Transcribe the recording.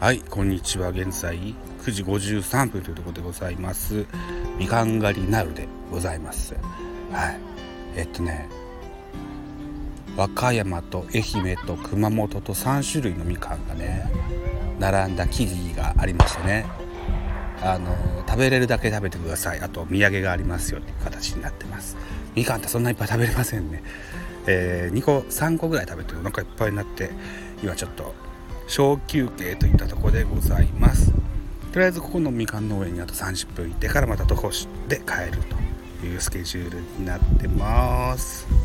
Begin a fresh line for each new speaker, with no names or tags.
はいこんにちは。現在9時53分というところでございます。みかん狩りなるでございます。はい。えっとね和歌山と愛媛と熊本と3種類のみかんがね並んだ木々がありましてね。あの食べれるだけ食べてください。あと土産がありますよっていう形になってます。みかんってそんないっぱい食べれませんね。えー、2個3個ぐらい食べてお腹いっぱいになって今ちょっと小休憩といったとこでございます。とりあえずここのみかん農園にあと30分行ってからまた徒歩で帰るというスケジュールになってます。